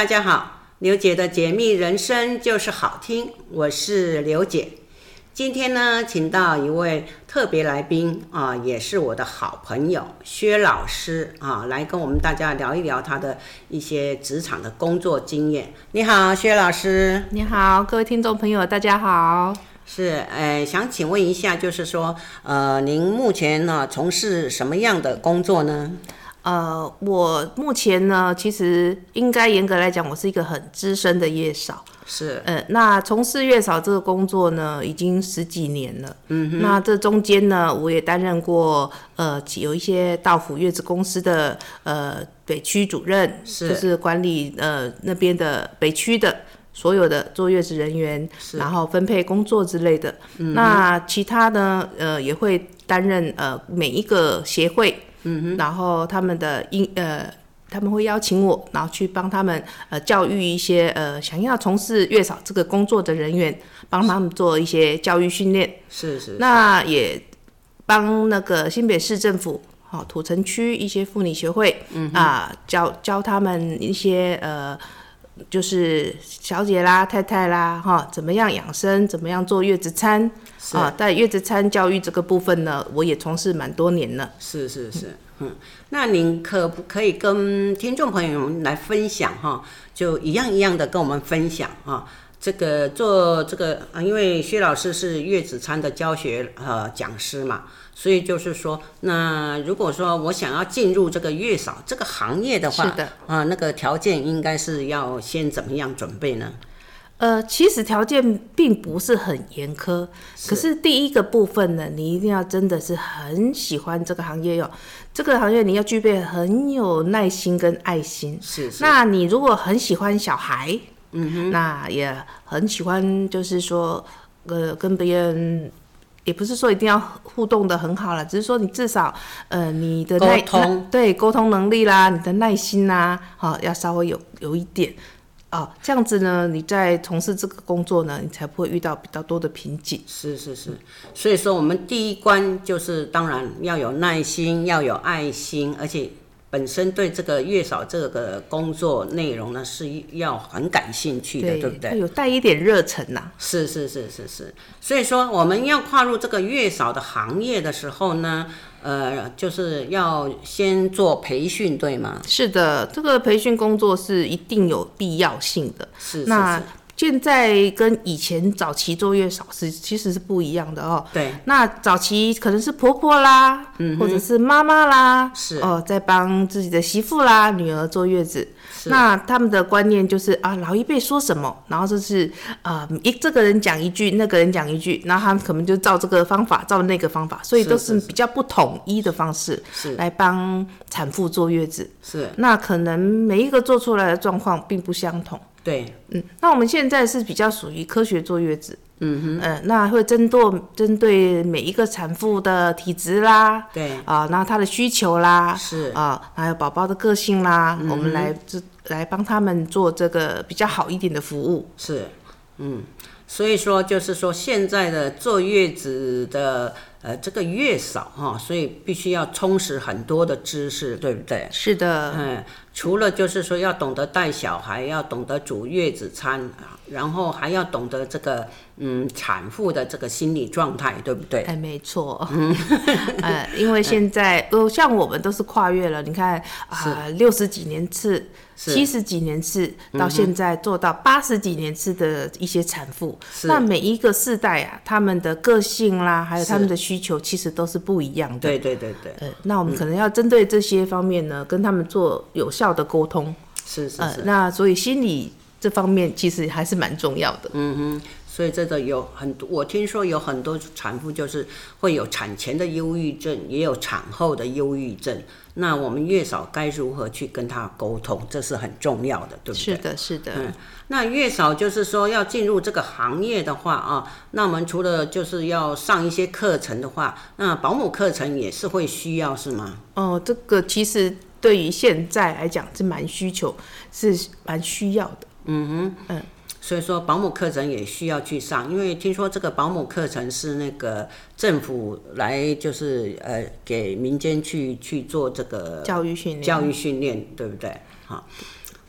大家好，刘姐的解密人生就是好听，我是刘姐。今天呢，请到一位特别来宾啊，也是我的好朋友薛老师啊，来跟我们大家聊一聊他的一些职场的工作经验。你好，薛老师。你好，各位听众朋友，大家好。是，呃，想请问一下，就是说，呃，您目前呢从事什么样的工作呢？呃，我目前呢，其实应该严格来讲，我是一个很资深的月嫂。是，呃，那从事月嫂这个工作呢，已经十几年了。嗯哼。那这中间呢，我也担任过，呃，有一些到府月子公司的，呃，北区主任，是，就是管理呃那边的北区的所有的坐月子人员，是，然后分配工作之类的。嗯。那其他呢，呃，也会担任呃每一个协会。嗯哼，然后他们的英呃，他们会邀请我，然后去帮他们呃教育一些呃想要从事月嫂这个工作的人员，帮他们做一些教育训练。是是，是。那也帮那个新北市政府好、哦、土城区一些妇女协会，嗯啊、呃、教教他们一些呃。就是小姐啦、太太啦，哈，怎么样养生，怎么样做月子餐啊？在月子餐教育这个部分呢，我也从事蛮多年了。是是是，嗯，那您可不可以跟听众朋友们来分享哈？就一样一样的跟我们分享啊。这个做这个啊，因为薛老师是月子餐的教学呃讲师嘛。所以就是说，那如果说我想要进入这个月嫂这个行业的话，是的，啊，那个条件应该是要先怎么样准备呢？呃，其实条件并不是很严苛，可是第一个部分呢，你一定要真的是很喜欢这个行业哟。这个行业你要具备很有耐心跟爱心。是，是。那你如果很喜欢小孩，嗯哼，那也很喜欢，就是说，呃，跟别人。也不是说一定要互动的很好了，只是说你至少，呃，你的耐沟通对沟通能力啦，你的耐心啦，好、哦，要稍微有有一点，哦，这样子呢，你在从事这个工作呢，你才不会遇到比较多的瓶颈。是是是，所以说我们第一关就是当然要有耐心，要有爱心，而且。本身对这个月嫂这个工作内容呢，是要很感兴趣的，对，对不对？有带一点热忱呐、啊。是是是是是，所以说我们要跨入这个月嫂的行业的时候呢，呃，就是要先做培训，对吗？是的，这个培训工作是一定有必要性的。是是是。那现在跟以前早期坐月嫂是其实是不一样的哦。对。那早期可能是婆婆啦，嗯，或者是妈妈啦，是哦，在帮自己的媳妇啦、女儿坐月子。是。那他们的观念就是啊，老一辈说什么，然后就是啊，一这个人讲一句，那个人讲一句，然后他们可能就照这个方法，照那个方法，所以都是比较不统一的方式，是来帮产妇坐月子。是。那可能每一个做出来的状况并不相同。对，嗯，那我们现在是比较属于科学坐月子，嗯哼，嗯、呃，那会针对针对每一个产妇的体质啦，对，啊、呃，然后她的需求啦，是。啊、呃，还有宝宝的个性啦，嗯、我们来这来帮他们做这个比较好一点的服务，是，嗯，所以说就是说现在的坐月子的。呃，这个月嫂哈，所以必须要充实很多的知识，对不对？是的，嗯，除了就是说要懂得带小孩，要懂得煮月子餐，然后还要懂得这个嗯产妇的这个心理状态，对不对？哎，没错，嗯，呃，因为现在呃，像我们都是跨越了，你看啊，六十几年次。七十几年次到现在做到八十几年次的一些产妇，嗯，那每一个世代啊，他们的个性啦，还有他们的需求，其实都是不一样的。对对对对。呃，那我们可能要针对这些方面呢，跟他们做有效的沟通。是是是。呃，那所以心理这方面其实还是蛮重要的。嗯哼。所以这个有很多，我听说有很多产妇就是会有产前的忧郁症，也有产后的忧郁症。那我们月嫂该如何去跟她沟通？这是很重要的，对不对？是的，是的。嗯，那月嫂就是说要进入这个行业的话啊，那我们除了就是要上一些课程的话，那保姆课程也是会需要，是吗？哦，这个其实对于现在来讲是蛮需求，是蛮需要的。嗯哼，嗯。所以说保姆课程也需要去上，因为听说这个保姆课程是那个政府来就是呃给民间去去做这个教育训练，教育训练对不对？好，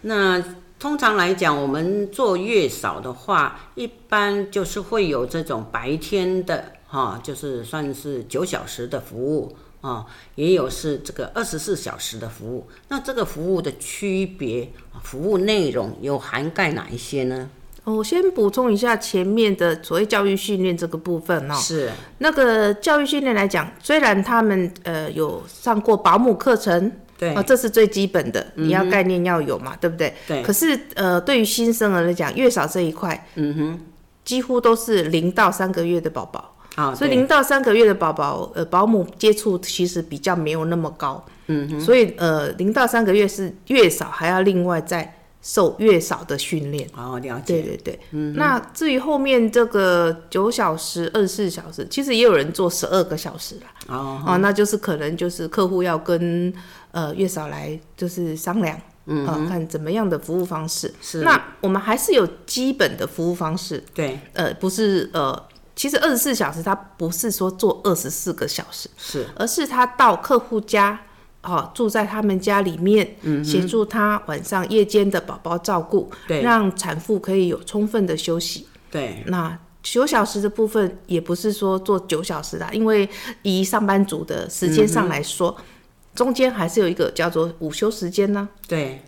那通常来讲，我们做月嫂的话，一般就是会有这种白天的哈，就是算是九小时的服务啊，也有是这个二十四小时的服务。那这个服务的区别，服务内容有涵盖哪一些呢？我先补充一下前面的所谓教育训练这个部分哦。是那个教育训练来讲，虽然他们呃有上过保姆课程。对啊，这是最基本的，你要概念要有嘛，嗯、对不对？对。可是，呃，对于新生儿来讲，月嫂这一块，嗯哼，几乎都是零到三个月的宝宝。啊，所以零到三个月的宝宝，呃，保姆接触其实比较没有那么高。嗯哼。所以，呃，零到三个月是月嫂还要另外再受月嫂的训练。哦，了解。对对对。嗯。那至于后面这个九小时、二十四小时，其实也有人做十二个小时了。哦。啊，那就是可能就是客户要跟。呃，月嫂来就是商量，嗯，呃，看怎么样的服务方式。是，那我们还是有基本的服务方式。对，呃，不是，呃，其实二十四小时他不是说做二十四个小时，是，而是他到客户家，哦，住在他们家里面，嗯，协助他晚上夜间的宝宝照顾，对，让产妇可以有充分的休息。对，那九小时的部分也不是说做九小时的，因为以上班族的时间上来说。嗯中间还是有一个叫做午休时间呢。对，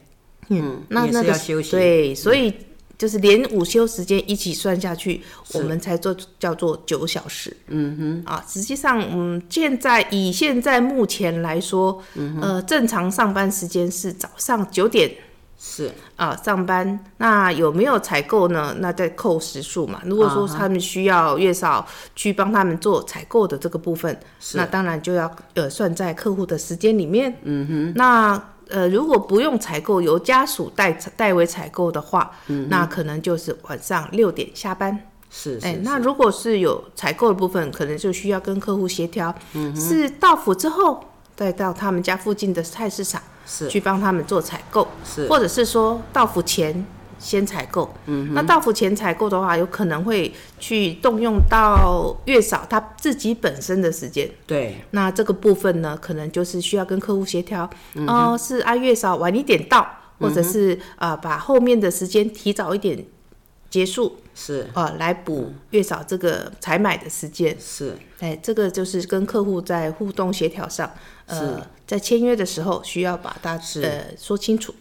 嗯，那那个休息。对，所以就是连午休时间一起算下去，嗯、我们才做叫做九小时。嗯哼，啊，实际上，嗯，现在以现在目前来说，嗯、呃，正常上班时间是早上九点。是啊，上班那有没有采购呢？那再扣时数嘛。如果说他们需要月嫂去帮他们做采购的这个部分，那当然就要呃算在客户的时间里面。嗯哼。那呃如果不用采购，由家属代代为采购的话，嗯，那可能就是晚上六点下班。是，哎、欸，那如果是有采购的部分，可能就需要跟客户协调，嗯，是到府之后再到他们家附近的菜市场。是去帮他们做采购，是或者是说到府前先采购。嗯，那到付前采购的话，有可能会去动用到月嫂他自己本身的时间。对，那这个部分呢，可能就是需要跟客户协调。嗯、哦，是按月嫂晚一点到，或者是啊、嗯呃，把后面的时间提早一点结束。是啊、呃，来补月嫂这个采买的时间。是，哎，这个就是跟客户在互动协调上，呃。在签约的时候，需要把它呃说清楚。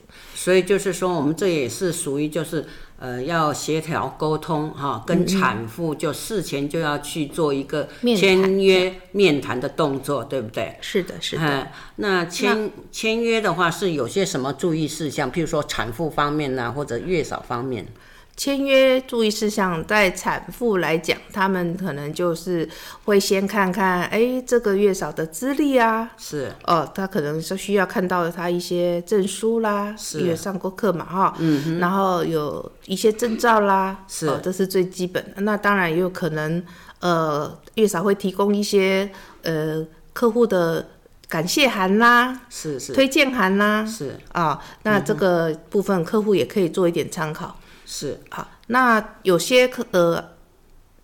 所以就是说，我们这也是属于就是呃要协调沟通哈，跟产妇就事前就要去做一个签约面谈的动作，对不对？是的，是的。嗯、那签签约的话是有些什么注意事项？譬如说产妇方面呢、啊，或者月嫂方面。签约注意事项，在产妇来讲，他们可能就是会先看看，哎、欸，这个月嫂的资历啊，是。哦，他可能是需要看到他一些证书啦，是。因为上过课嘛，哈，嗯，然后有一些证照啦，是，哦，这是最基本的。那当然也有可能，呃，月嫂会提供一些呃客户的感谢函啦，是是，推荐函啦，是。啊、哦，那这个部分客户也可以做一点参考。是好，那有些客呃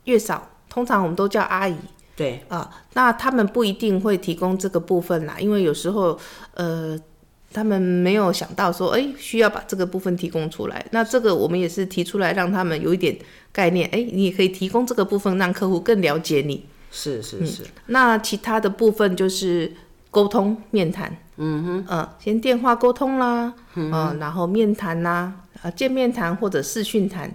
月嫂，通常我们都叫阿姨，对啊，那他们不一定会提供这个部分啦，因为有时候呃他们没有想到说，哎、欸，需要把这个部分提供出来。那这个我们也是提出来，让他们有一点概念，哎、欸，你也可以提供这个部分，让客户更了解你。是是是、嗯。那其他的部分就是沟通面谈，嗯哼，嗯、呃，先电话沟通啦，嗯、呃，然后面谈啦。啊，见面谈或者视讯谈，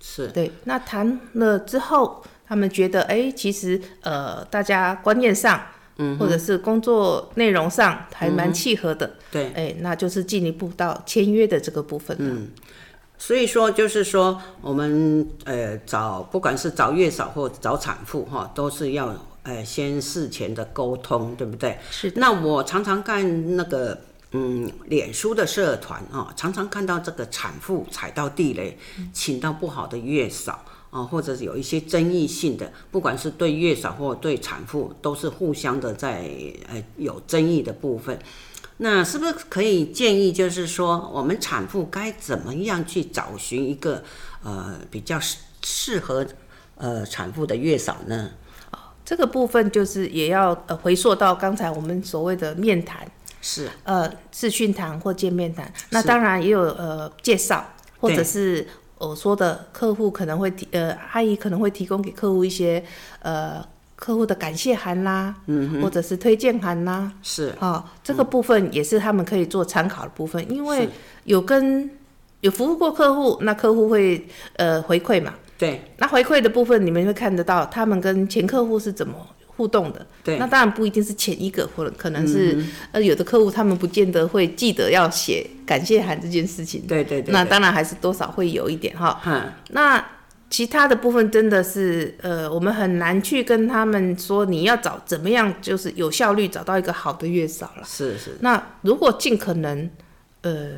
是对。那谈了之后，他们觉得，哎、欸，其实呃，大家观念上，嗯，或者是工作内容上还蛮契合的，对、嗯。哎、欸，那就是进一步到签约的这个部分。嗯，所以说就是说，我们呃找不管是找月嫂或找产妇哈，都是要呃先事前的沟通，对不对？是。那我常常看那个。嗯，脸书的社团啊、常常看到这个产妇踩到地雷，请到不好的月嫂啊、或者是有一些争议性的，不管是对月嫂或对产妇，都是互相的在呃有争议的部分。那是不是可以建议，就是说我们产妇该怎么样去找寻一个呃比较适适合呃产妇的月嫂呢？这个部分就是也要呃回溯到刚才我们所谓的面谈。是，呃，视讯谈或见面谈，那当然也有呃介绍，或者是我说的客户可能会提呃阿姨可能会提供给客户一些呃客户的感谢函啦，嗯，或者是推荐函啦，是。啊、哦，这个部分也是他们可以做参考的部分，因为有跟有服务过客户，那客户会呃回馈嘛，对，那回馈的部分你们会看得到他们跟前客户是怎么。互动的，对，那当然不一定是前一个，或者可能是、嗯、呃有的客户他们不见得会记得要写感谢函这件事情，对对，对对，那当然还是多少会有一点哈。嗯，那其他的部分真的是呃，我们很难去跟他们说你要找怎么样，就是有效率找到一个好的月嫂了。是是。那如果尽可能，呃，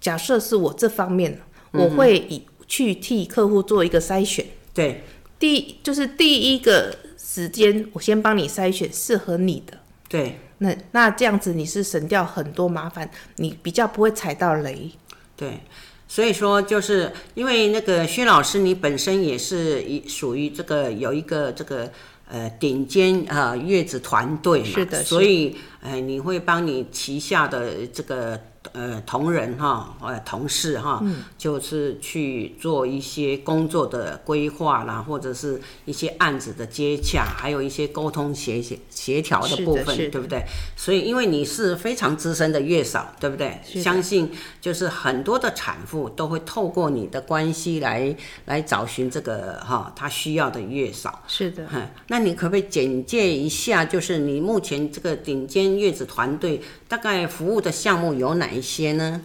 假设是我这方面，我会以去替客户做一个筛选。对，第就是第一个。时间，我先帮你筛选适合你的。对，那那这样子你是省掉很多麻烦，你比较不会踩到雷。对，所以说就是因为那个薛老师，你本身也是一属于这个有一个这个呃顶尖啊、呃、月子团队嘛，是的，所以呃你会帮你旗下的这个。呃，同仁哈，呃，同事哈，嗯，就是去做一些工作的规划啦，或者是一些案子的接洽，还有一些沟通协协协调的部分，对不对？所以，因为你是非常资深的月嫂，对不对？相信就是很多的产妇都会透过你的关系来来找寻这个哈，她需要的月嫂。是的，嗯，那你可不可以简介一下，就是你目前这个顶尖月子团队大概服务的项目有哪一些呢？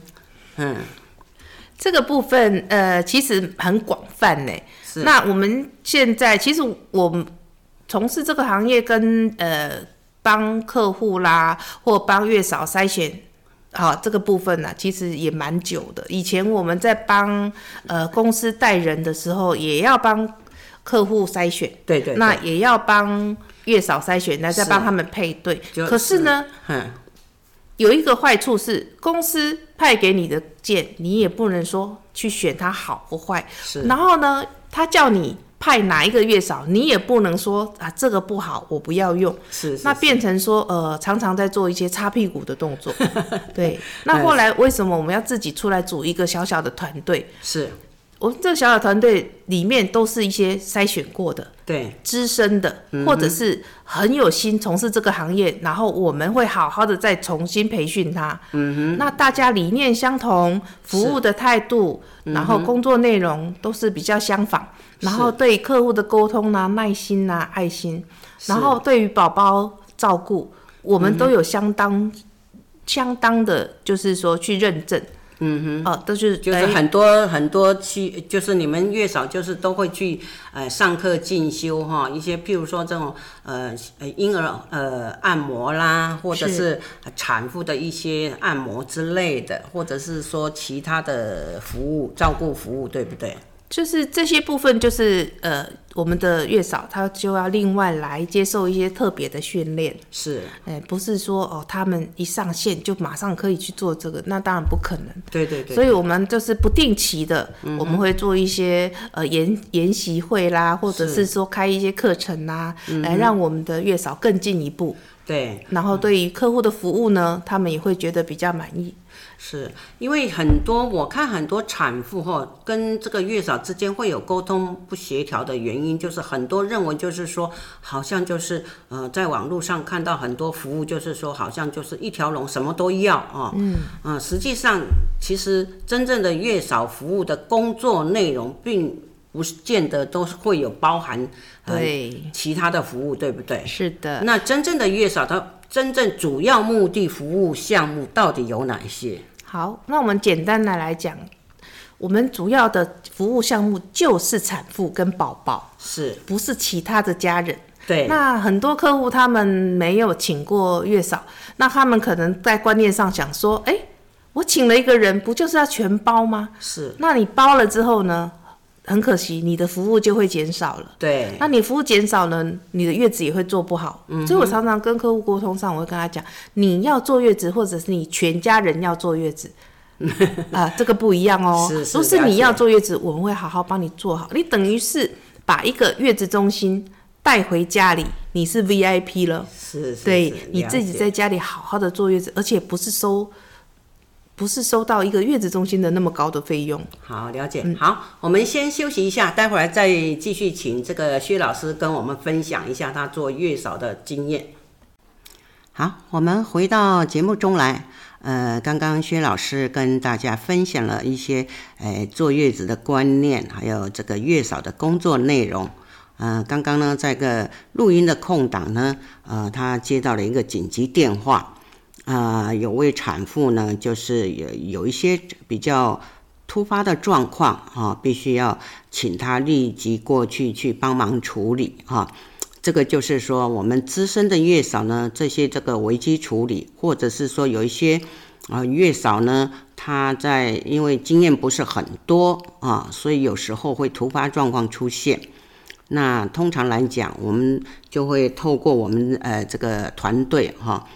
嗯，这个部分呃，其实很广泛呢。是。那我们现在其实我们从事这个行业跟，呃帮客户啦，或帮月嫂筛选，好这个部分呢，其实也蛮久的。以前我们在帮呃公司带人的时候，也要帮客户筛选，对，对对，那也要帮月嫂筛选，那再帮他们配对。可是呢，嗯。有一个坏处是，公司派给你的件，你也不能说去选它好或坏。是。然后呢，他叫你派哪一个月嫂，你也不能说啊这个不好，我不要用。是，是，是。那变成说，呃，常常在做一些擦屁股的动作。对。那后来为什么我们要自己出来组一个小小的团队？是。我们这个小小团队里面都是一些筛选过的，对，资深的，或者是很有心从事这个行业，然后我们会好好的再重新培训他。嗯哼，那大家理念相同，服务的态度，然后工作内容都是比较相仿，然后对客户的沟通啊、耐心啊、爱心，然后对于宝宝照顾，我们都有相当相当的，就是说去认证。嗯哼，哦，都是就是很多很多去，就是你们月嫂就是都会去呃上课进修哈，一些譬如说这种呃呃婴儿呃按摩啦，或者是产妇的一些按摩之类的，或者是说其他的服务照顾服务，对不对？就是这些部分，就是呃，我们的月嫂她就要另外来接受一些特别的训练。是，哎、欸，不是说哦，他们一上线就马上可以去做这个，那当然不可能。对对对。所以我们就是不定期的，嗯、我们会做一些呃研研习会啦，或者是说开一些课程啦，来让我们的月嫂更进一步。对。然后对于客户的服务呢，他们也会觉得比较满意。是因为很多我看很多产妇哈跟这个月嫂之间会有沟通不协调的原因，就是很多认为就是说好像就是呃在网络上看到很多服务，就是说好像就是一条龙什么都要啊，嗯嗯，实际上其实真正的月嫂服务的工作内容并不见得都是会有包含对其他的服务，对不对？是的。那真正的月嫂它真正主要目的服务项目到底有哪些？好，那我们简单的来讲，我们主要的服务项目就是产妇跟宝宝，是不是其他的家人？对。那很多客户他们没有请过月嫂，那他们可能在观念上想说，哎，我请了一个人，不就是要全包吗？是。那你包了之后呢？很可惜，你的服务就会减少了。对，那你服务减少呢，你的月子也会做不好。嗯，所以我常常跟客户沟通上，我会跟他讲，你要坐月子，或者是你全家人要坐月子，啊、呃，这个不一样哦。是是。不是你要坐月子，我们会好好帮你做好。你等于是把一个月子中心带回家里，你是 VIP 了。是是，是。对，你自己在家里好好的坐月子，而且不是收不是收到一个月子中心的那么高的费用。好，了解。嗯、好，我们先休息一下，待会儿再继续请这个薛老师跟我们分享一下他做月嫂的经验。好，我们回到节目中来。呃，刚刚薛老师跟大家分享了一些，呃，坐月子的观念，还有这个月嫂的工作内容。呃，刚刚呢，在个录音的空档呢，呃，他接到了一个紧急电话。啊、呃，有位产妇呢，就是有有一些比较突发的状况啊，必须要请他立即过去去帮忙处理啊。这个就是说，我们资深的月嫂呢，这些这个危机处理，或者是说有一些啊月嫂呢，她在因为经验不是很多啊，所以有时候会突发状况出现。那通常来讲，我们就会透过我们呃这个团队哈。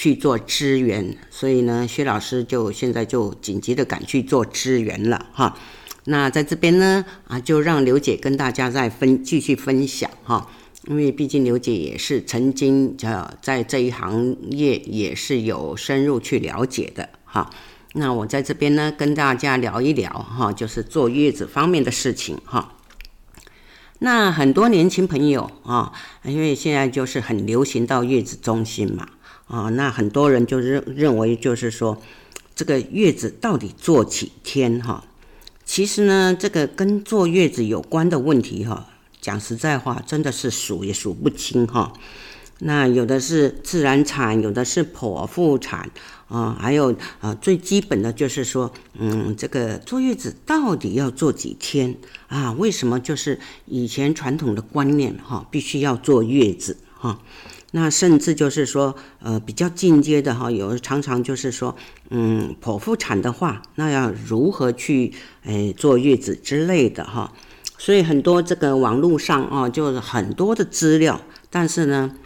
去做支援，所以呢，薛老师就现在就紧急的赶去做支援了哈。那在这边呢，啊，就让刘姐跟大家再分继续分享哈，因为毕竟刘姐也是曾经呃在这一行业也是有深入去了解的哈。那我在这边呢，跟大家聊一聊哈，就是坐月子方面的事情哈。那很多年轻朋友啊，因为现在就是很流行到月子中心嘛。啊、那很多人就认认为，就是说，这个月子到底坐几天？哈，其实呢，这个跟坐月子有关的问题，哈，讲实在话，真的是数也数不清，哈。那有的是自然产，有的是剖腹产，啊、还有啊，最基本的就是说，嗯，这个坐月子到底要坐几天啊？为什么就是以前传统的观念，哈，必须要坐月子，哈？那甚至就是说，呃，比较进阶的哈，有常常就是说，嗯，剖腹产的话，那要如何去，诶，坐月子之类的哈。所以很多这个网络上啊，就是很多的资料，但是呢，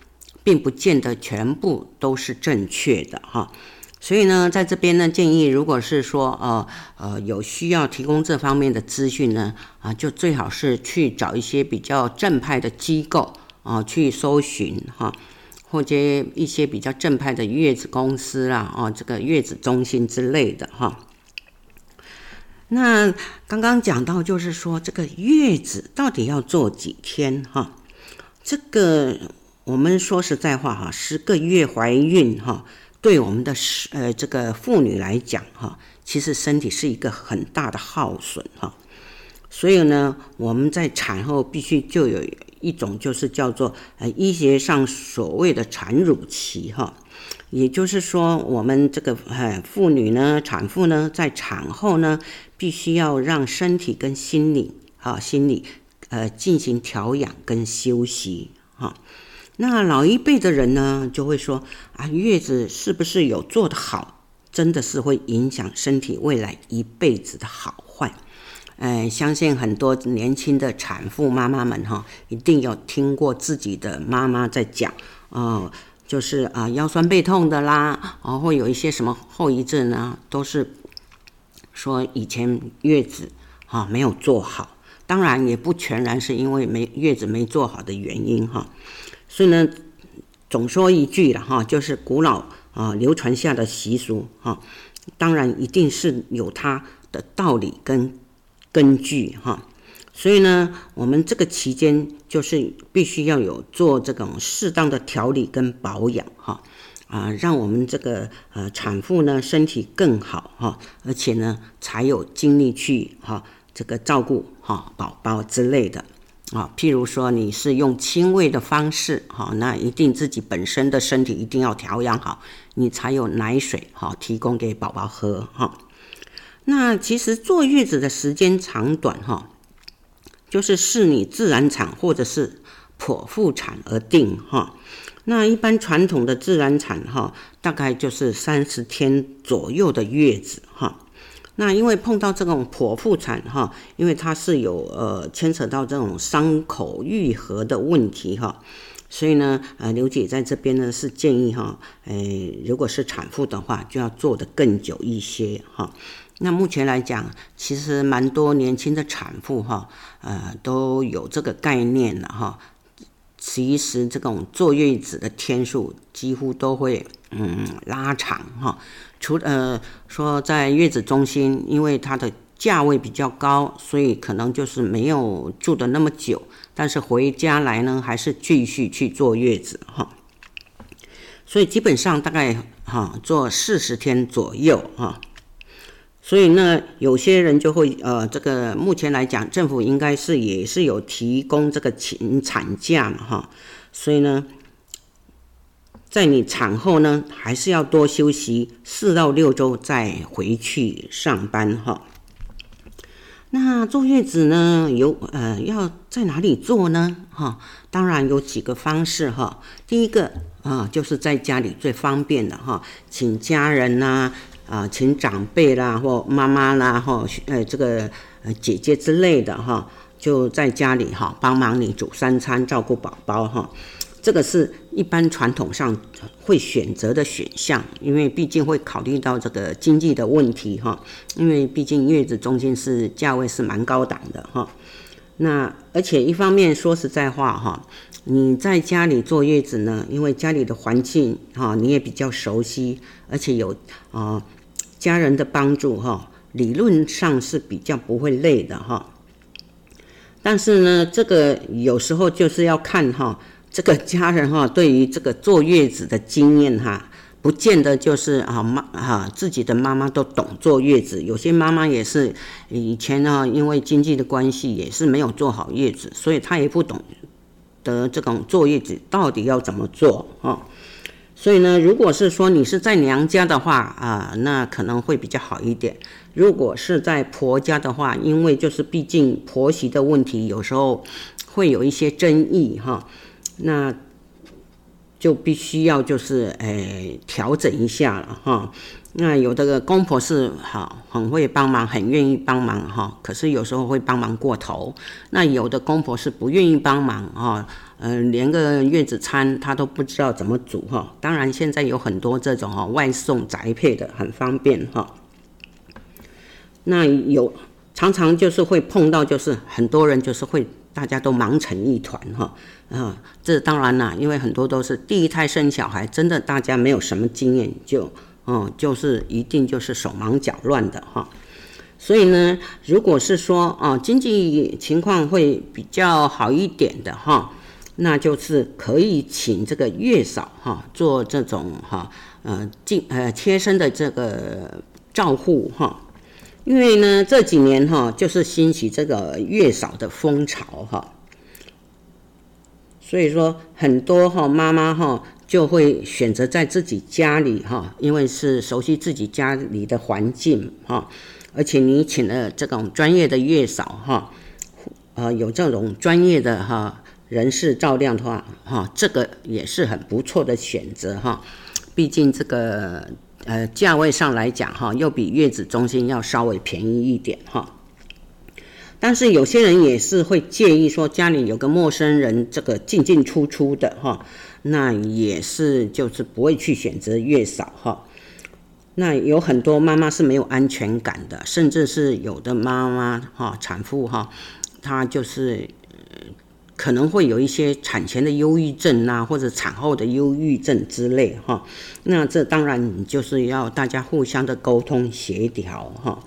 并不见得全部都是正确的哈。所以呢，在这边呢，建议如果是说，呃，呃，有需要提供这方面的资讯呢，啊，就最好是去找一些比较正派的机构啊，去搜寻哈。或者一些比较正派的月子公司啦，哦，这个月子中心之类的哈。那刚刚讲到，就是说这个月子到底要做几天哈？这个我们说实在话哈，十个月怀孕哈，对我们的呃这个妇女来讲哈，其实身体是一个很大的耗损哈。所以呢，我们在产后必须就有。一种就是叫做呃医学上所谓的产乳期哈，也就是说我们这个呃妇女呢，产妇呢在产后呢，必须要让身体跟心理啊心理呃进行调养跟休息哈。那老一辈的人呢就会说啊，月子是不是有做得好，真的是会影响身体未来一辈子的好坏。哎，相信很多年轻的产妇妈妈们哈，一定有听过自己的妈妈在讲，哦，就是啊腰酸背痛的啦，哦，会有一些什么后遗症呢？都是说以前月子哈没有做好，当然也不全然是因为没月子没做好的原因哈。所以呢，总说一句了哈，就是古老啊流传下的习俗哈，当然一定是有它的道理跟。根据哈，所以呢，我们这个期间就是必须要有做这种适当的调理跟保养哈，啊，让我们这个呃产妇呢身体更好哈，而且呢才有精力去哈这个照顾哈宝宝之类的啊。譬如说你是用亲喂的方式哈，那一定自己本身的身体一定要调养好，你才有奶水哈提供给宝宝喝哈。那其实坐月子的时间长短哈，就是视你自然产或者是剖腹产而定哈。那一般传统的自然产哈，大概就是三十天左右的月子哈。那因为碰到这种剖腹产哈，因为它是有呃牵扯到这种伤口愈合的问题哈，所以呢呃刘姐在这边呢是建议哈，诶如果是产妇的话，就要坐得更久一些哈。那目前来讲，其实蛮多年轻的产妇哈，呃，都有这个概念了哈。其实这种坐月子的天数几乎都会嗯拉长哈。除呃说在月子中心，因为它的价位比较高，所以可能就是没有住的那么久。但是回家来呢，还是继续去坐月子哈。所以基本上大概哈坐四十天左右哈。所以呢，有些人就会呃，这个目前来讲，政府应该是也是有提供这个请产假嘛哈。所以呢，在你产后呢，还是要多休息四到六周再回去上班哈。那坐月子呢，有呃要在哪里坐呢？哈，当然有几个方式哈。第一个啊，就是在家里最方便的哈，请家人呐。啊，请长辈啦，或妈妈啦，或呃这个呃姐姐之类的哈，就在家里哈帮忙你煮三餐，照顾宝宝哈。这个是一般传统上会选择的选项，因为毕竟会考虑到这个经济的问题哈。因为毕竟月子中心是价位是蛮高档的哈。那而且一方面说实在话哈，你在家里坐月子呢，因为家里的环境哈你也比较熟悉，而且有啊。家人的帮助哈，理论上是比较不会累的哈。但是呢，这个有时候就是要看哈，这个家人哈对于这个坐月子的经验哈，不见得就是啊妈哈自己的妈妈都懂坐月子，有些妈妈也是以前呢，因为经济的关系也是没有坐好月子，所以她也不懂得这种坐月子到底要怎么做啊。所以呢，如果是说你是在娘家的话啊，那可能会比较好一点。如果是在婆家的话，因为就是毕竟婆媳的问题，有时候会有一些争议哈，那就必须要就是诶调整一下了哈。那有的个公婆是好很会帮忙，很愿意帮忙哈，可是有时候会帮忙过头。那有的公婆是不愿意帮忙哈。嗯、呃，连个月子餐他都不知道怎么煮哈。当然，现在有很多这种哈外送宅配的，很方便哈。那有常常就是会碰到，就是很多人就是会大家都忙成一团哈。啊，这当然啦，因为很多都是第一胎生小孩，真的大家没有什么经验，就嗯就是一定就是手忙脚乱的哈。所以呢，如果是说啊经济情况会比较好一点的哈。那就是可以请这个月嫂哈做这种哈呃近呃贴身的这个照护哈，因为呢这几年哈就是兴起这个月嫂的风潮哈，所以说很多哈妈妈哈就会选择在自己家里哈，因为是熟悉自己家里的环境哈，而且你请了这种专业的月嫂哈，呃有这种专业的哈。人士照料的话，哈，这个也是很不错的选择哈。毕竟这个呃价位上来讲哈，又比月子中心要稍微便宜一点哈。但是有些人也是会介意说家里有个陌生人这个进进出出的哈，那也是就是不会去选择月嫂哈。那有很多妈妈是没有安全感的，甚至是有的妈妈哈产妇哈，她就是。可能会有一些产前的忧郁症啊，或者产后的忧郁症之类哈。那这当然就是要大家互相的沟通协调哈。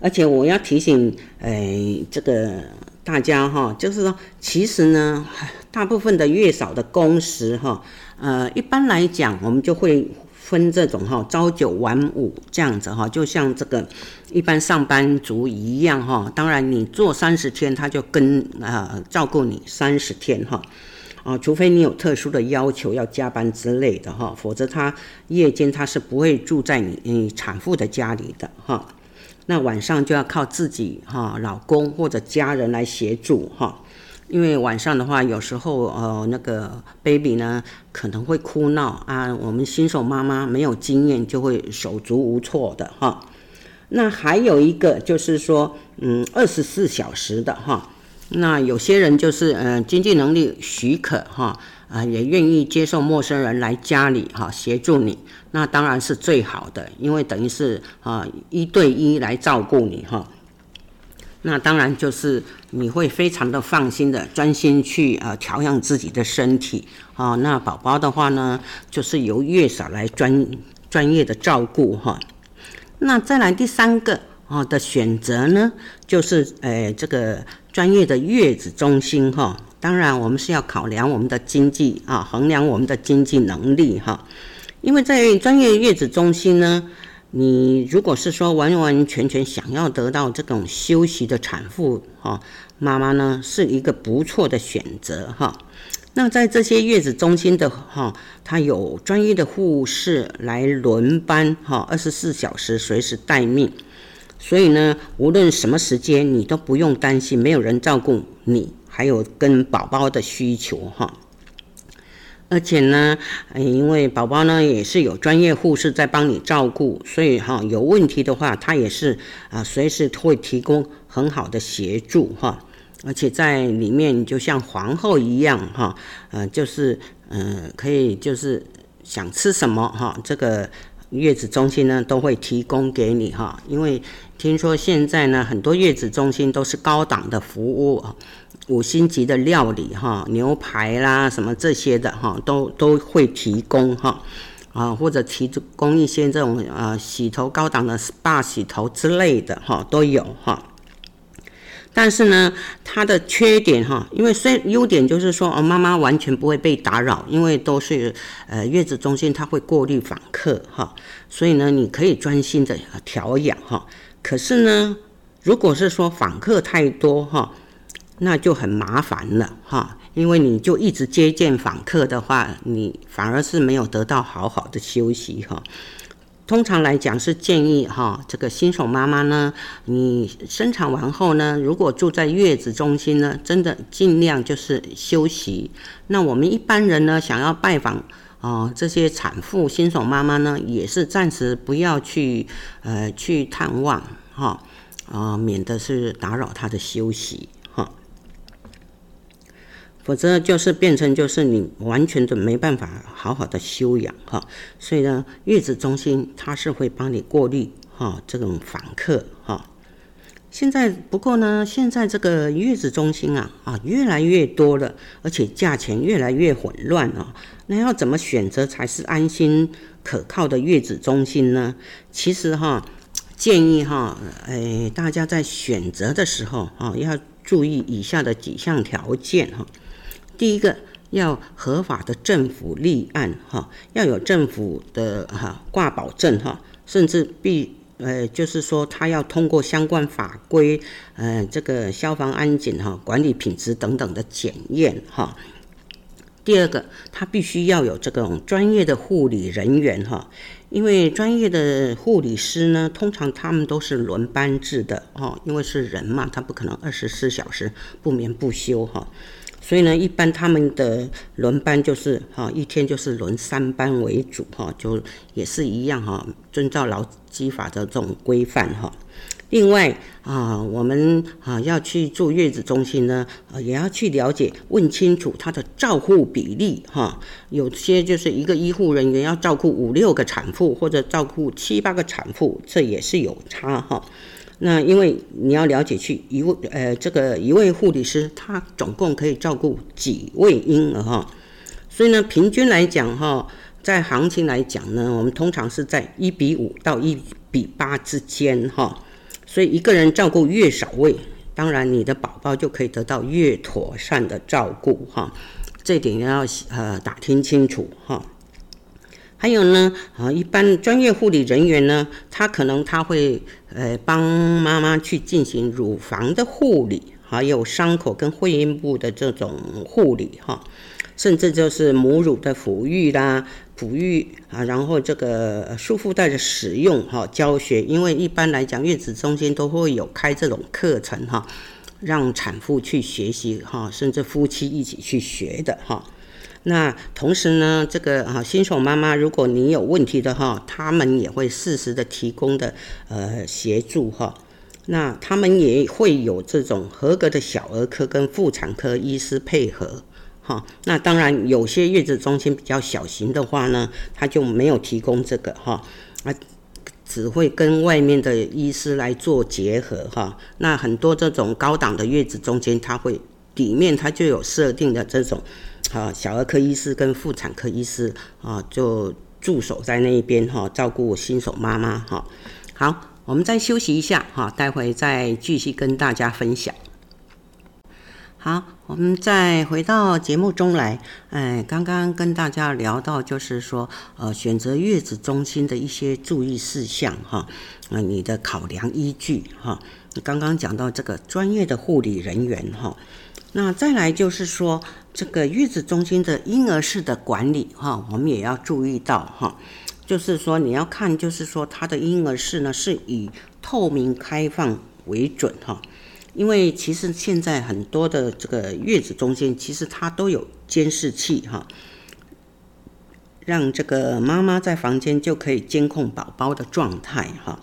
而且我要提醒，诶，这个大家哈，就是说，其实呢，大部分的月嫂的工时哈，呃，一般来讲，我们就会。分这种哈，朝九晚五这样子哈，就像这个一般上班族一样哈。当然你做三十天，他就跟啊照顾你三十天哈。啊，除非你有特殊的要求要加班之类的哈，否则他夜间他是不会住在你你产妇的家里的哈。那晚上就要靠自己哈，老公或者家人来协助哈。因为晚上的话，有时候呃那个 baby 呢可能会哭闹啊，我们新手妈妈没有经验，就会手足无措的哈。那还有一个就是说，嗯，二十四小时的哈。那有些人就是嗯、经济能力许可哈啊，也愿意接受陌生人来家里哈协助你，那当然是最好的，因为等于是啊一对一来照顾你哈。那当然就是你会非常的放心的专心去呃调养自己的身体啊。那宝宝的话呢，就是由月嫂来专专业的照顾哈。那再来第三个啊的选择呢，就是呃这个专业的月子中心哈。当然我们是要考量我们的经济啊，衡量我们的经济能力哈。因为在专业月子中心呢。你如果是说完完全全想要得到这种休息的产妇哈，妈妈呢是一个不错的选择哈。那在这些月子中心的哈，它有专业的护士来轮班哈，二十四小时随时待命，所以呢，无论什么时间你都不用担心没有人照顾你，还有跟宝宝的需求哈。而且呢，因为宝宝呢也是有专业护士在帮你照顾，所以哈有问题的话，他也是啊随时会提供很好的协助哈。而且在里面就像皇后一样哈，呃就是嗯、呃、可以就是想吃什么哈，这个月子中心呢都会提供给你哈。因为听说现在呢很多月子中心都是高档的服务啊。五星级的料理哈，牛排啦什么这些的哈，都都会提供哈，啊或者提供一些这种呃洗头高档的 SPA 洗头之类的哈都有哈。但是呢，它的缺点哈，因为虽优点就是说哦妈妈完全不会被打扰，因为都是呃月子中心它会过滤访客哈，所以呢你可以专心的调养哈。可是呢，如果是说访客太多哈。那就很麻烦了哈，因为你就一直接见访客的话，你反而是没有得到好好的休息哈。通常来讲是建议哈，这个新手妈妈呢，你生产完后呢，如果住在月子中心呢，真的尽量就是休息。那我们一般人呢，想要拜访啊这些产妇新手妈妈呢，也是暂时不要去呃去探望哈啊，免得是打扰她的休息。否则就是变成就是你完全的没办法好好的休养哈，所以呢，月子中心它是会帮你过滤哈这种访客哈。现在不过呢，现在这个月子中心啊啊越来越多了，而且价钱越来越混乱啊。那要怎么选择才是安心可靠的月子中心呢？其实哈，建议哈，哎，大家在选择的时候啊，要注意以下的几项条件哈。第一个要合法的政府立案哈，要有政府的哈挂保证哈，甚至必呃就是说他要通过相关法规呃这个消防安检哈管理品质等等的检验哈。第二个，他必须要有这种专业的护理人员哈，因为专业的护理师呢，通常他们都是轮班制的哈，因为是人嘛，他不可能二十四小时不眠不休哈。所以呢，一般他们的轮班就是哈，一天就是轮三班为主哈，就也是一样哈，遵照劳基法的这种规范哈。另外啊，我们啊要去住月子中心呢，也要去了解问清楚他的照护比例哈。有些就是一个医护人员要照顾五六个产妇，或者照顾七八个产妇，这也是有差哈。那因为你要了解去一位呃这个一位护理师他总共可以照顾几位婴儿哈，所以呢平均来讲哈，在行情来讲呢，我们通常是在一比五到一比八之间哈，所以一个人照顾越少位，当然你的宝宝就可以得到越妥善的照顾哈，这点要呃打听清楚哈。还有呢，啊，一般专业护理人员呢，他可能他会呃帮妈妈去进行乳房的护理，还有伤口跟会阴部的这种护理哈，甚至就是母乳的抚育啦、哺育啊，然后这个束缚带的使用哈、教学，因为一般来讲月子中心都会有开这种课程哈，让产妇去学习哈，甚至夫妻一起去学的哈。那同时呢，这个啊新手妈妈，如果你有问题的哈，他们也会适时的提供的呃协助哈。那他们也会有这种合格的小儿科跟妇产科医师配合哈。那当然有些月子中心比较小型的话呢，他就没有提供这个哈啊。只会跟外面的医师来做结合哈。那很多这种高档的月子中心，它会里面它就有设定的这种，啊，小儿科医师跟妇产科医师啊，就驻守在那一边哈，照顾新手妈妈哈。好，我们再休息一下哈，待会再继续跟大家分享。好，我们再回到节目中来。哎，刚刚跟大家聊到，就是说，呃，选择月子中心的一些注意事项哈，啊、你的考量依据哈。刚刚讲到这个专业的护理人员哈，那再来就是说，这个月子中心的婴儿室的管理哈，我们也要注意到哈，就是说你要看，就是说它的婴儿室呢是以透明开放为准哈。因为其实现在很多的这个月子中心，其实它都有监视器哈，让这个妈妈在房间就可以监控宝宝的状态哈。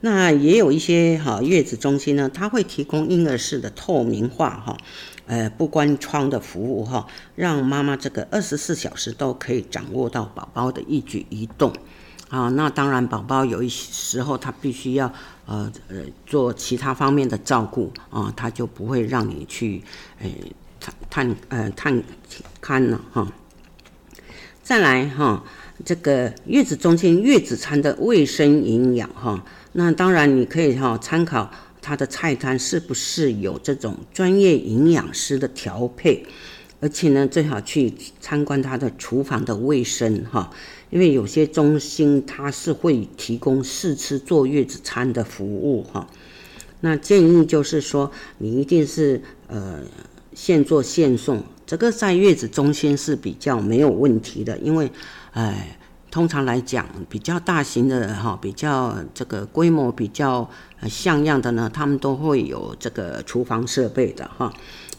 那也有一些哈月子中心呢，它会提供婴儿室的透明化哈，呃不关窗的服务哈，让妈妈这个二十四小时都可以掌握到宝宝的一举一动。啊，那当然，宝宝有一些时候他必须要呃呃做其他方面的照顾啊，他就不会让你去呃探探呃探看了哈。再来哈，这个月子中心月子餐的卫生营养哈，那当然你可以哈参考他的菜单是不是有这种专业营养师的调配，而且呢最好去参观他的厨房的卫生哈。因为有些中心它是会提供试吃坐月子餐的服务哈，那建议就是说你一定是呃现做现送，这个在月子中心是比较没有问题的，因为哎通常来讲比较大型的哈，比较这个规模比较像样的呢，他们都会有这个厨房设备的哈，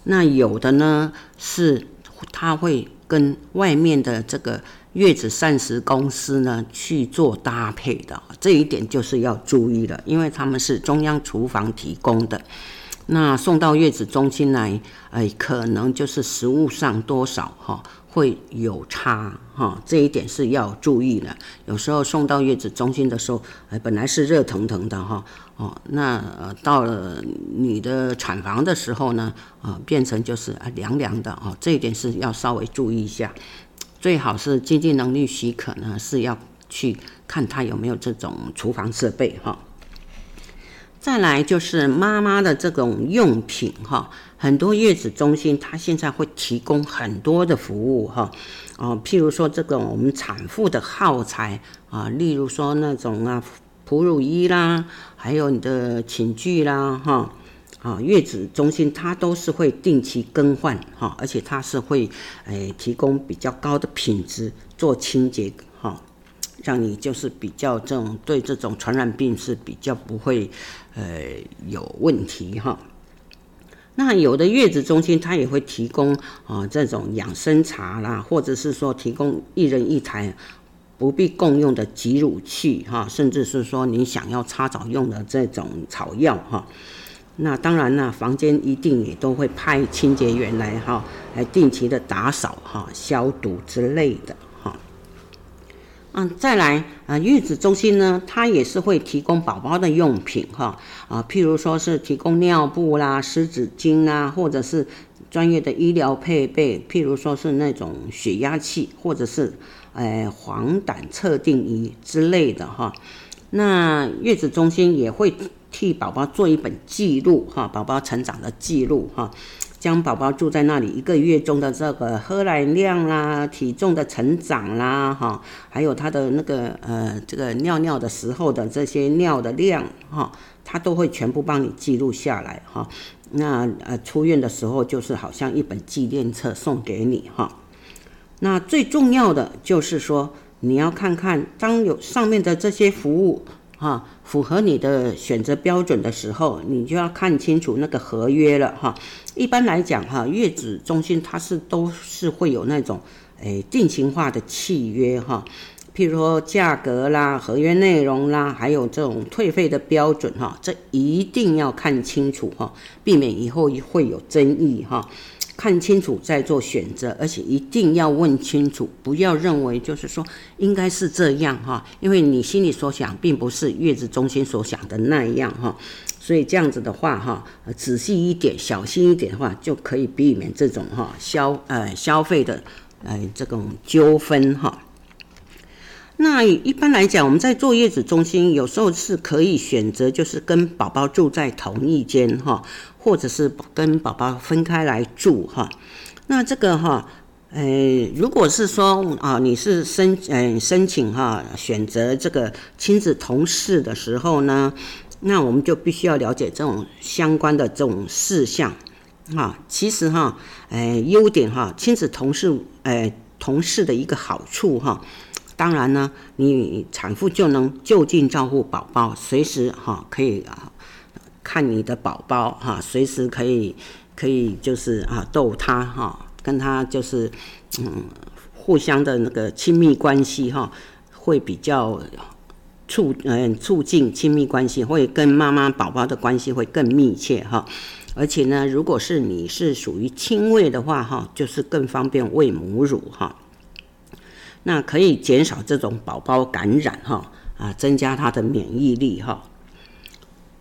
那有的呢是他会跟外面的这个。月子膳食公司呢去做搭配的，这一点就是要注意了，因为他们是中央厨房提供的，那送到月子中心来，哎，可能就是食物上多少哈会有差哈，这一点是要注意的。有时候送到月子中心的时候，哎，本来是热腾腾的哈，哦，那到了你的产房的时候呢，啊，变成就是啊凉凉的哦，这一点是要稍微注意一下。最好是经济能力许可呢，是要去看他有没有这种厨房设备哈。再来就是妈妈的这种用品哈，很多月子中心它现在会提供很多的服务哈，哦，譬如说这个我们产妇的耗材啊，例如说那种啊哺乳衣啦，还有你的寝具啦哈。啊，月子中心它都是会定期更换哈，而且它是会诶提供比较高的品质做清洁，让你就是比较这种对这种传染病是比较不会呃有问题哈。那有的月子中心它也会提供啊这种养生茶啦，或者是说提供一人一台不必共用的挤乳器哈，甚至是说你想要擦澡用的这种草药哈。那当然呢，房间一定也都会派清洁员来哈，来定期的打扫哈、消毒之类的。嗯，再来啊，月子中心呢，它也是会提供宝宝的用品哈啊，譬如说是提供尿布啦、湿纸巾啦，或者是专业的医疗配备，譬如说是那种血压器，或者是呃黄疸测定仪之类的哈。那月子中心也会。替宝宝做一本记录哈，宝宝成长的记录哈，将宝宝住在那里一个月中的这个喝奶量啦、体重的成长啦哈，还有他的那个呃这个尿尿的时候的这些尿的量哈，他都会全部帮你记录下来哈。那呃出院的时候就是好像一本纪念册送给你哈。那最重要的就是说，你要看看当有上面的这些服务。哈，符合你的选择标准的时候，你就要看清楚那个合约了哈。一般来讲哈，月子中心它是都是会有那种诶定型化的契约哈，譬如说价格啦、合约内容啦，还有这种退费的标准哈，这一定要看清楚哈，避免以后会有争议哈。看清楚再做选择，而且一定要问清楚，不要认为就是说应该是这样哈，因为你心里所想并不是月子中心所想的那样哈，所以这样子的话哈，仔细一点、小心一点的话，就可以避免这种哈消呃消费的呃这种纠纷哈。那一般来讲，我们在坐月子中心，有时候是可以选择，就是跟宝宝住在同一间哈，或者是跟宝宝分开来住哈。那这个哈，呃，如果是说啊，你是申嗯申请哈，选择这个亲子同事的时候呢，那我们就必须要了解这种相关的这种事项啊。其实哈，呃，优点哈，亲子同事呃同事的一个好处哈。当然呢，你产妇就能就近照顾宝宝，随时哈可以啊看你的宝宝哈，随时可以可以就是啊逗他哈，跟他就是嗯互相的那个亲密关系哈，会比较促嗯促进亲密关系，会跟妈妈宝宝的关系会更密切哈。而且呢，如果是你是属于亲喂的话哈，就是更方便喂母乳哈。那可以减少这种宝宝感染哈啊，增加他的免疫力哈。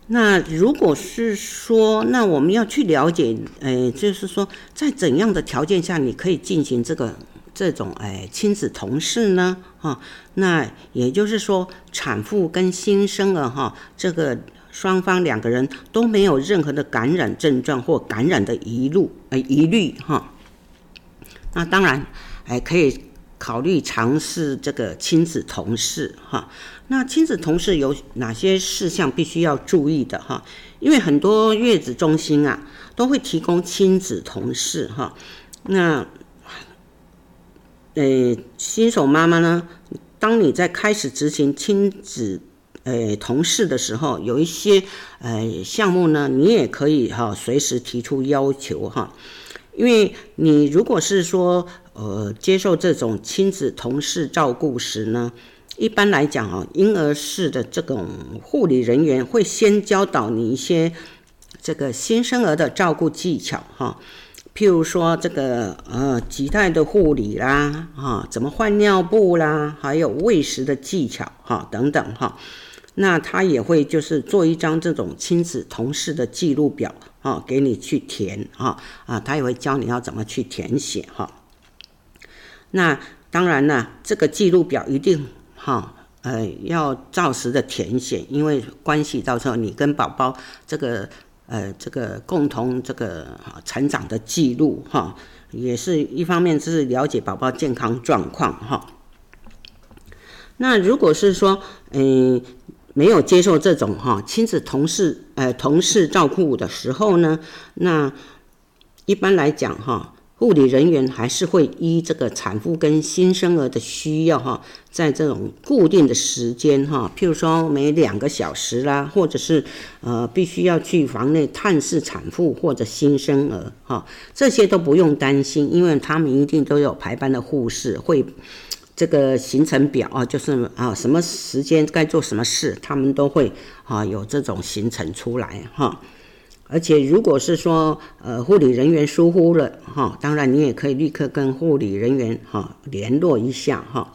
那如果是说，那我们要去了解，诶，就是说，在怎样的条件下你可以进行这个这种诶亲子同室呢？哈，那也就是说，产妇跟新生儿哈，这个双方两个人都没有任何的感染症状或感染的疑虑诶疑虑哈。那当然，诶可以。考虑尝试这个亲子同事哈，那亲子同事有哪些事项必须要注意的哈？因为很多月子中心啊都会提供亲子同事哈。那呃，新手妈妈呢，当你在开始执行亲子呃同事的时候，有一些呃项目呢，你也可以哈随时提出要求哈，因为你如果是说。呃，接受这种亲子同室照顾时呢，一般来讲啊，婴儿室的这种护理人员会先教导你一些这个新生儿的照顾技巧哈，譬如说这个呃脐带的护理啦，哈，怎么换尿布啦，还有喂食的技巧哈等等哈，那他也会就是做一张这种亲子同室的记录表啊，给你去填啊啊，他也会教你要怎么去填写哈。那当然了，这个记录表一定哈，呃，要照实的填写，因为关系到时候你跟宝宝这个呃这个共同这个成长的记录哈，也是一方面是了解宝宝健康状况哈。那如果是说嗯没有接受这种哈亲子同事呃同事照顾的时候呢，那一般来讲哈。护理人员还是会依这个产妇跟新生儿的需要哈，在这种固定的时间哈，譬如说每两个小时啦，或者是呃必须要去房内探视产妇或者新生儿哈，这些都不用担心，因为他们一定都有排班的护士会这个行程表啊，就是啊什么时间该做什么事，他们都会啊有这种行程出来哈。而且，如果是说，呃，护理人员疏忽了，哈，当然你也可以立刻跟护理人员哈联络一下哈。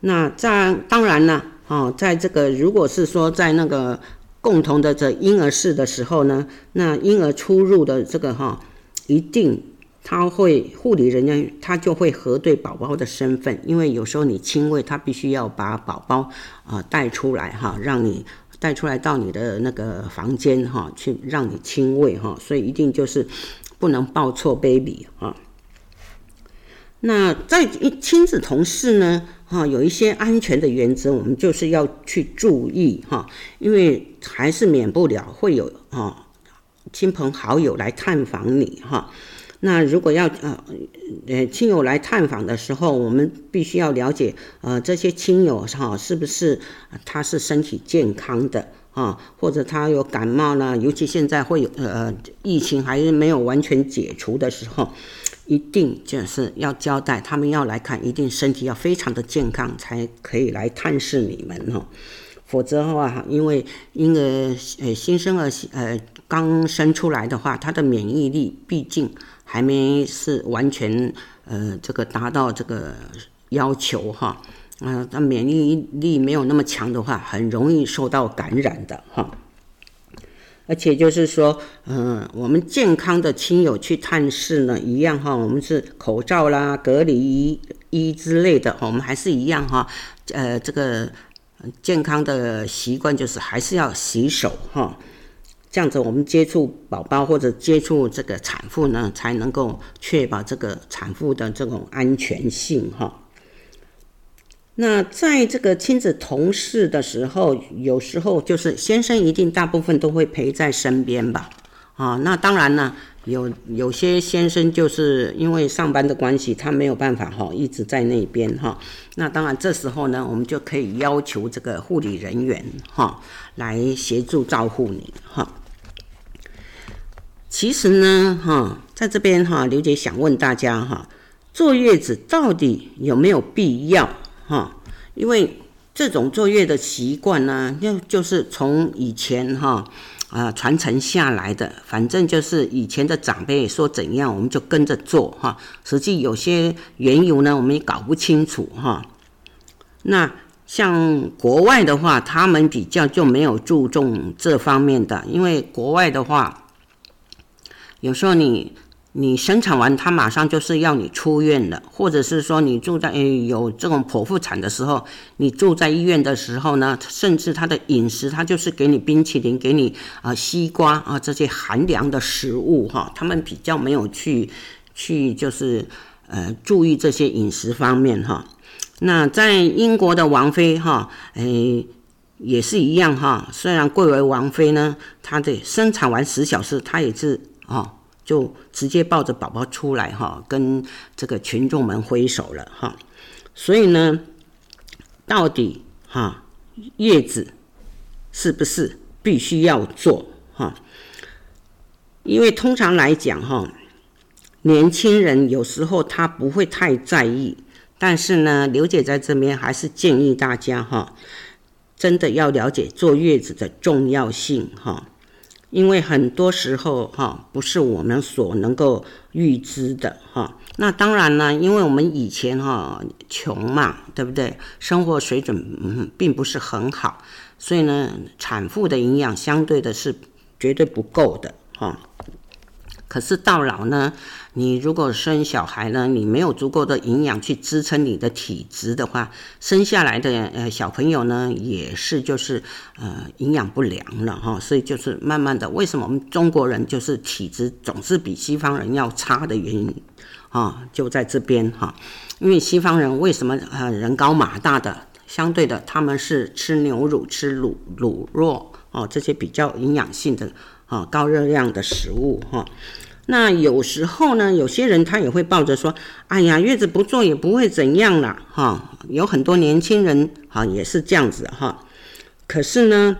那在当然呢，哈，在这个如果是说在那个共同的这婴儿室的时候呢，那婴儿出入的这个哈，一定他会护理人员他就会核对宝宝的身份，因为有时候你亲喂，他必须要把宝宝啊带出来哈，让你。带出来到你的那个房间哈，去让你亲喂哈，所以一定就是不能抱错 baby 哈。那在亲子同室呢哈，有一些安全的原则，我们就是要去注意哈，因为还是免不了会有哈亲朋好友来探访你哈。那如果要呃呃亲友来探访的时候，我们必须要了解呃这些亲友哈是不是他是身体健康的啊，或者他有感冒呢？尤其现在会有呃疫情还是没有完全解除的时候，一定就是要交代他们要来看，一定身体要非常的健康才可以来探视你们哦。否则的话，因为婴儿呃新生儿呃刚生出来的话，他的免疫力毕竟还没是完全呃这个达到这个要求哈，嗯，他免疫力没有那么强的话，很容易受到感染的哈。而且就是说，嗯，我们健康的亲友去探视呢，一样哈，我们是口罩啦、隔离衣衣之类的，我们还是一样哈，呃，这个健康的习惯就是还是要洗手哈，这样子我们接触宝宝或者接触这个产妇呢，才能够确保这个产妇的这种安全性哈。那在这个亲子同事的时候，有时候就是先生一定大部分都会陪在身边吧，啊，那当然呢，有有些先生就是因为上班的关系，他没有办法哈一直在那边哈，那当然这时候呢，我们就可以要求这个护理人员哈来协助照顾你哈。其实呢，哈，在这边哈，刘姐想问大家哈，坐月子到底有没有必要？哈，因为这种坐月的习惯呢，就就是从以前哈啊传承下来的，反正就是以前的长辈说怎样，我们就跟着做哈。实际有些缘由呢，我们也搞不清楚哈。那像国外的话，他们比较就没有注重这方面的，因为国外的话，有时候你。你生产完，他马上就是要你出院的，或者是说你住在有这种剖腹产的时候，你住在医院的时候呢，甚至他的饮食，他就是给你冰淇淋，给你啊西瓜啊这些寒凉的食物哈，他们比较没有去去就是呃注意这些饮食方面哈。那在英国的王妃哈，诶也是一样哈，虽然贵为王妃呢，她的生产完十小时，她也是啊。就直接抱着宝宝出来哈，跟这个群众们挥手了哈。所以呢，到底哈月子是不是必须要做哈？因为通常来讲哈，年轻人有时候他不会太在意，但是呢，刘姐在这边还是建议大家哈，真的要了解坐月子的重要性哈。因为很多时候哈，不是我们所能够预知的哈。那当然呢，因为我们以前哈穷嘛，对不对？生活水准嗯并不是很好，所以呢，产妇的营养相对的是绝对不够的哈。可是到老呢，你如果生小孩呢，你没有足够的营养去支撑你的体质的话，生下来的呃小朋友呢，也是就是呃营养不良了哈。所以就是慢慢的，为什么我们中国人就是体质总是比西方人要差的原因啊，就在这边哈。因为西方人为什么呃人高马大的，相对的他们是吃牛乳、吃乳乳酪哦这些比较营养性的。啊，高热量的食物哈，那有时候呢，有些人他也会抱着说，哎呀，月子不做也不会怎样了哈。有很多年轻人哈也是这样子哈。可是呢，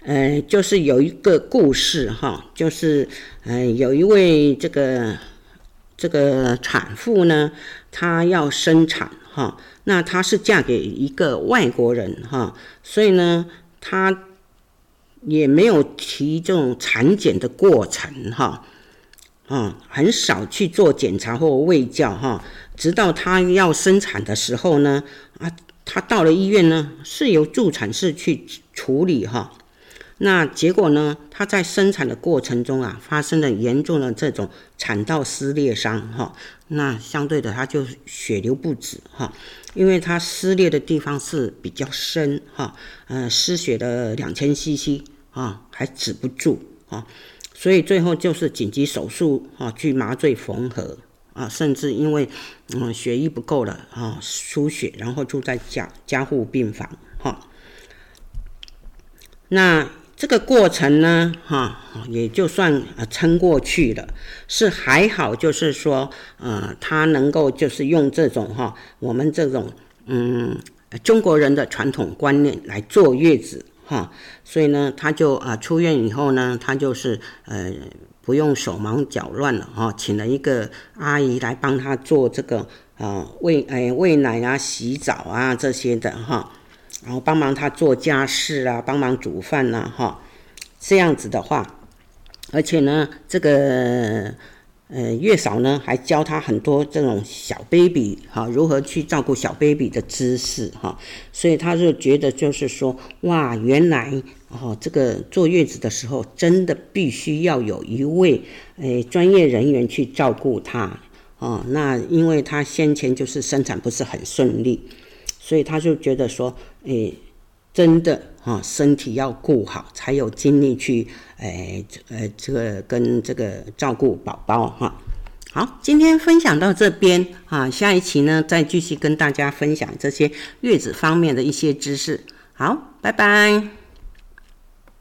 呃，就是有一个故事哈，就是呃，有一位这个这个产妇呢，她要生产哈，那她是嫁给一个外国人哈，所以呢，她。也没有提这种产检的过程哈，啊，很少去做检查或卫教哈，直到她要生产的时候呢，啊，她到了医院呢，是由助产士去处理哈，那结果呢，她在生产的过程中啊，发生了严重的这种产道撕裂伤哈，那相对的她就血流不止哈。因为它撕裂的地方是比较深哈，呃，失血的两千 CC 啊，还止不住啊，所以最后就是紧急手术啊，去麻醉缝合啊，甚至因为嗯血液不够了啊，输血，然后住在加加护病房哈。那这个过程呢，哈，也就算撑过去了，是还好，就是说，呃，他能够就是用这种哈，我们这种嗯中国人的传统观念来坐月子哈，所以呢，他就啊出院以后呢，他就是呃不用手忙脚乱了哈，请了一个阿姨来帮他做这个啊喂哎喂奶啊、洗澡啊这些的哈。然后帮忙他做家事啊，帮忙煮饭呐，哈，这样子的话，而且呢，这个。呃，月嫂呢还教他很多这种小 baby 哈，如何去照顾小 baby 的知识哈，所以他就觉得就是说，哇，原来哦，这个坐月子的时候真的必须要有一位诶专业人员去照顾他哦。那因为他先前就是生产不是很顺利，所以他就觉得说，诶。真的啊，身体要顾好，才有精力去，诶，呃，这个跟这个照顾宝宝哈。好，今天分享到这边啊，下一期呢再继续跟大家分享这些月子方面的一些知识。好，拜拜。